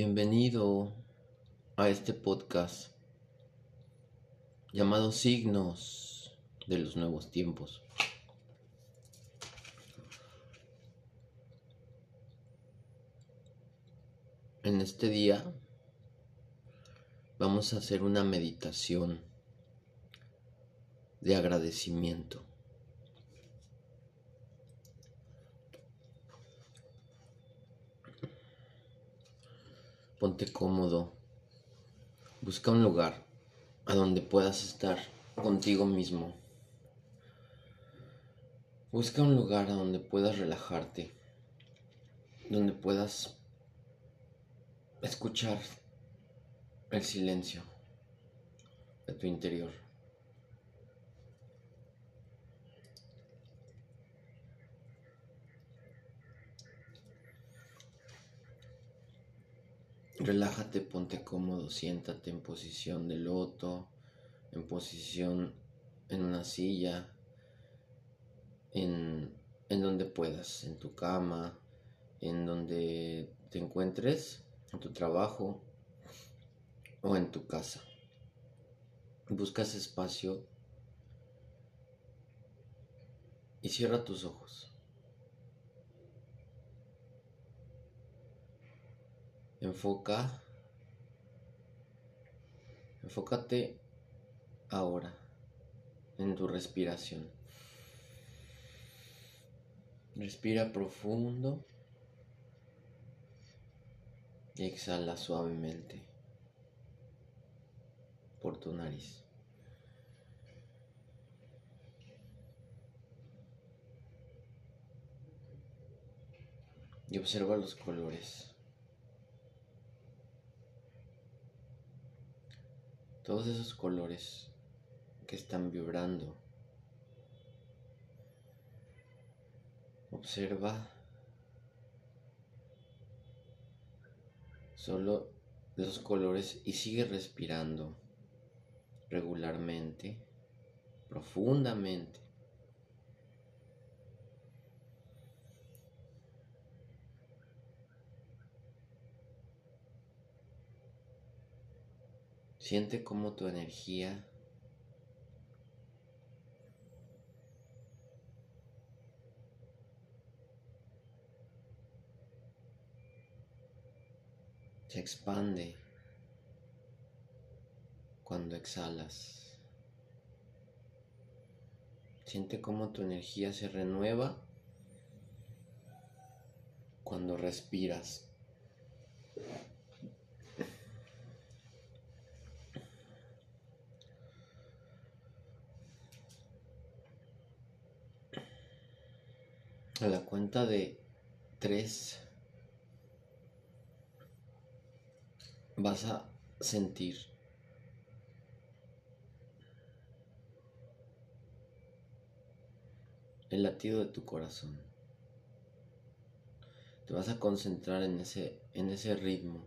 Bienvenido a este podcast llamado Signos de los Nuevos Tiempos. En este día vamos a hacer una meditación de agradecimiento. Ponte cómodo. Busca un lugar a donde puedas estar contigo mismo. Busca un lugar a donde puedas relajarte, donde puedas escuchar el silencio de tu interior. Relájate, ponte cómodo, siéntate en posición de loto, en posición en una silla, en, en donde puedas, en tu cama, en donde te encuentres, en tu trabajo o en tu casa. Buscas espacio y cierra tus ojos. Enfoca. Enfócate ahora en tu respiración. Respira profundo y exhala suavemente por tu nariz. Y observa los colores. Todos esos colores que están vibrando. Observa solo los colores y sigue respirando regularmente, profundamente. Siente cómo tu energía se expande cuando exhalas. Siente cómo tu energía se renueva cuando respiras. A la cuenta de tres vas a sentir el latido de tu corazón. Te vas a concentrar en ese, en ese ritmo.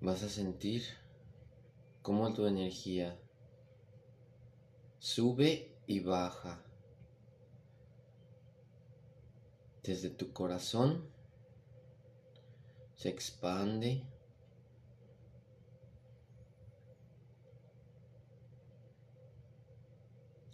Vas a sentir cómo tu energía sube y baja. Desde tu corazón, se expande.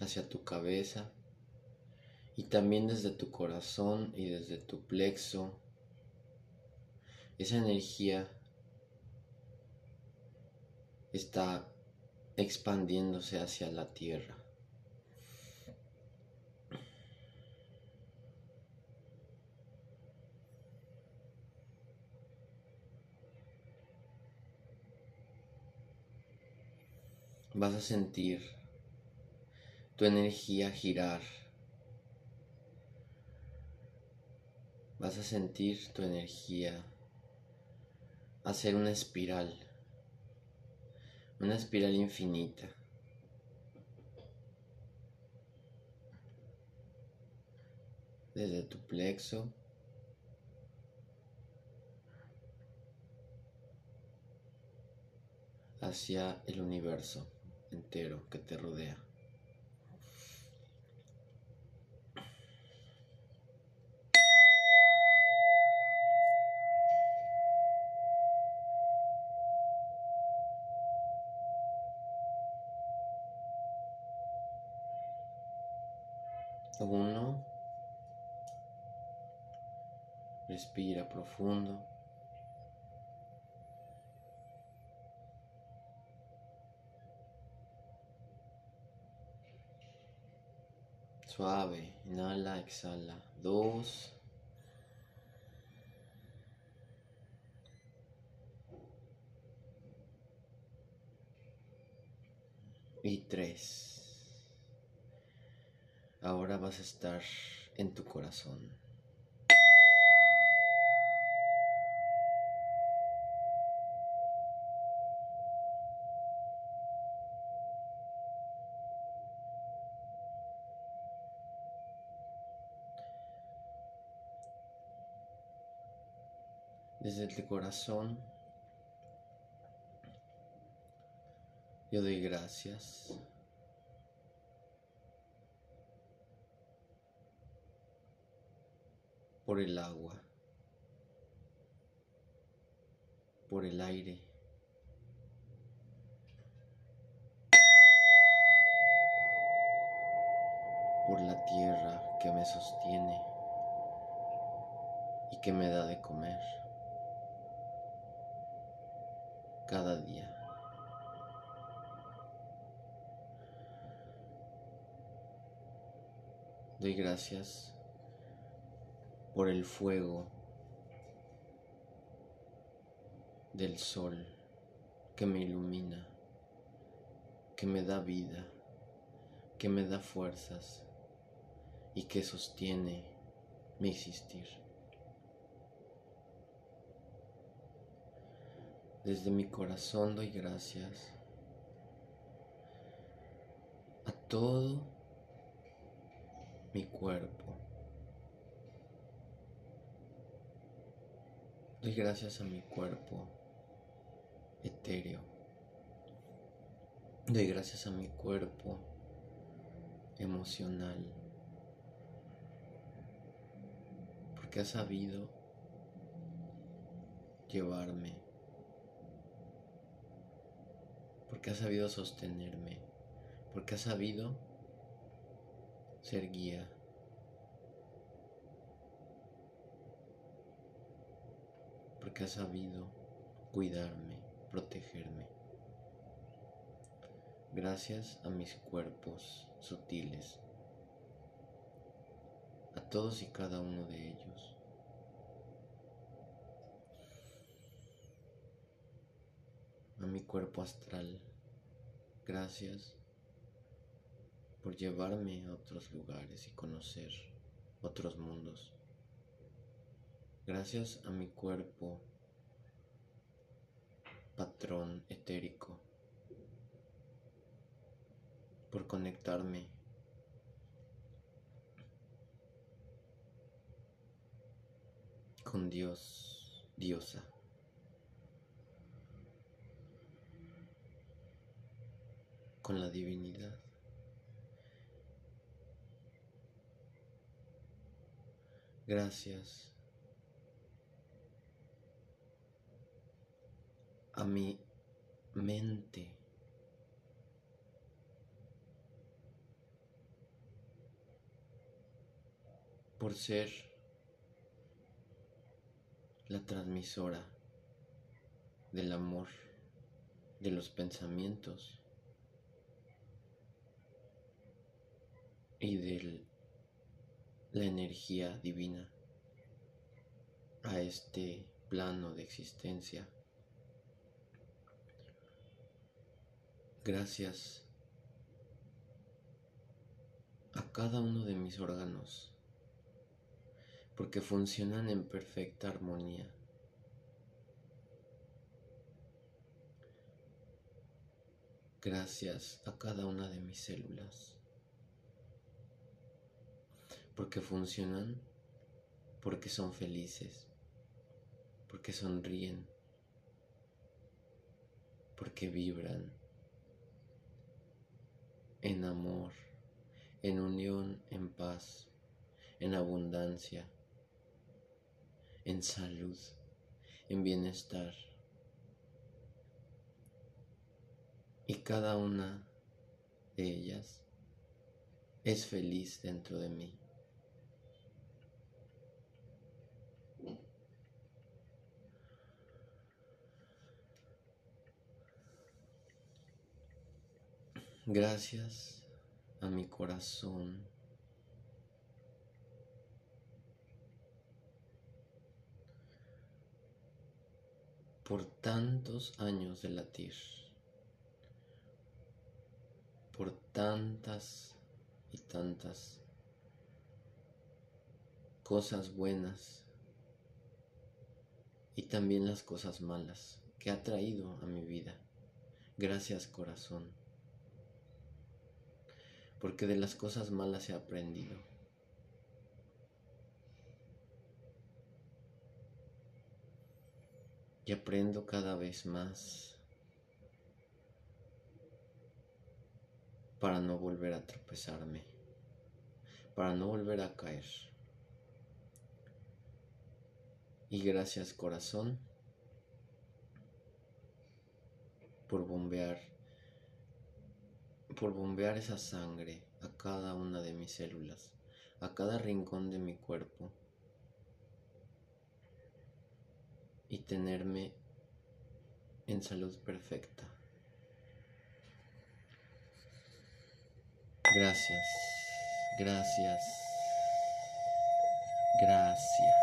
Hacia tu cabeza. Y también desde tu corazón y desde tu plexo. Esa energía está expandiéndose hacia la tierra. Vas a sentir tu energía girar. Vas a sentir tu energía hacer una espiral una espiral infinita. Desde tu plexo hacia el universo entero que te rodea. Profundo. Suave, inhala, exhala. Dos. Y tres. Ahora vas a estar en tu corazón. Desde el corazón yo doy gracias. por el agua, por el aire, por la tierra que me sostiene y que me da de comer. Cada día. Doy gracias por el fuego del sol que me ilumina, que me da vida, que me da fuerzas y que sostiene mi existir. Desde mi corazón doy gracias a todo mi cuerpo. Doy gracias a mi cuerpo etéreo. Doy gracias a mi cuerpo emocional. Porque ha sabido llevarme porque ha sabido sostenerme, porque ha sabido ser guía. Porque ha sabido cuidarme, protegerme. Gracias a mis cuerpos sutiles, a todos y cada uno de ellos. Mi cuerpo astral. Gracias por llevarme a otros lugares y conocer otros mundos. Gracias a mi cuerpo patrón etérico por conectarme con Dios, diosa. Con la divinidad. Gracias a mi mente. por ser la transmisora del amor, de los pensamientos y de la energía divina a este plano de existencia. Gracias a cada uno de mis órganos porque funcionan en perfecta armonía. Gracias a cada una de mis células porque funcionan, porque son felices, porque sonríen, porque vibran en amor, en unión, en paz, en abundancia, en salud, en bienestar. Y cada una de ellas es feliz dentro de mí. Gracias a mi corazón. por tantos años de latir, por tantas y tantas cosas buenas y también las cosas malas que ha traído a mi vida. Gracias corazón, porque de las cosas malas he aprendido. Y aprendo cada vez más para no volver a tropezarme, para no volver a caer. Y gracias corazón por bombear por bombear esa sangre a cada una de mis células, a cada rincón de mi cuerpo y tenerme en salud perfecta. Gracias, gracias, gracias.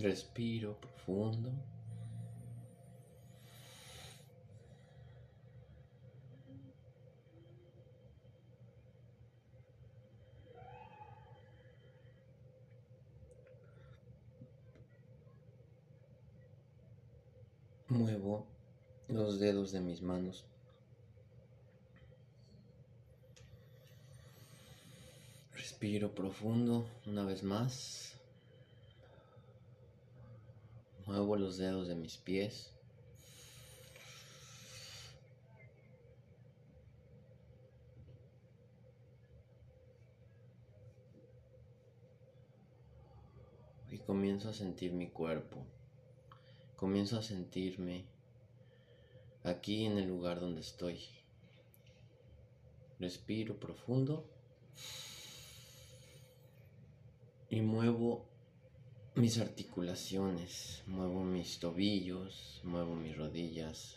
Respiro profundo. Muevo los dedos de mis manos. Respiro profundo una vez más. Muevo los dedos de mis pies. Y comienzo a sentir mi cuerpo. Comienzo a sentirme aquí en el lugar donde estoy. Respiro profundo y muevo mis articulaciones, muevo mis tobillos, muevo mis rodillas,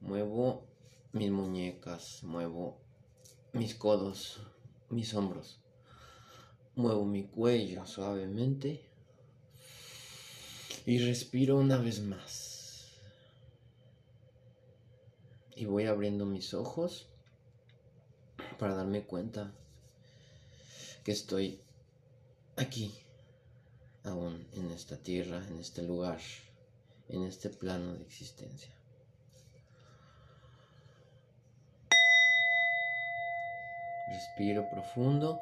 muevo mis muñecas, muevo mis codos, mis hombros, muevo mi cuello suavemente y respiro una vez más. Y voy abriendo mis ojos para darme cuenta que estoy aquí aún en esta tierra, en este lugar, en este plano de existencia. Respiro profundo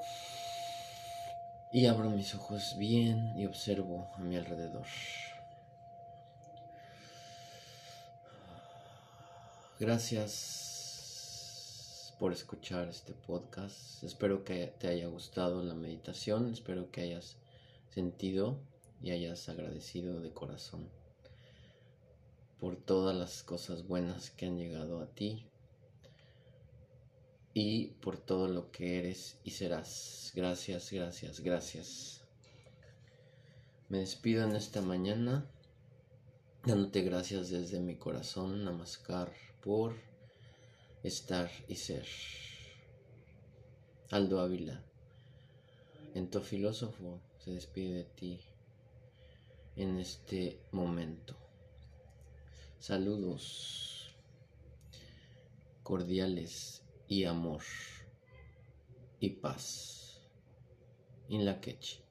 y abro mis ojos bien y observo a mi alrededor. Gracias por escuchar este podcast. Espero que te haya gustado la meditación. Espero que hayas sentido y hayas agradecido de corazón por todas las cosas buenas que han llegado a ti y por todo lo que eres y serás. Gracias, gracias, gracias. Me despido en esta mañana dándote gracias desde mi corazón, Namaskar, por estar y ser. Aldo Ávila, en tu filósofo se despide de ti en este momento. Saludos cordiales y amor y paz. In la queche.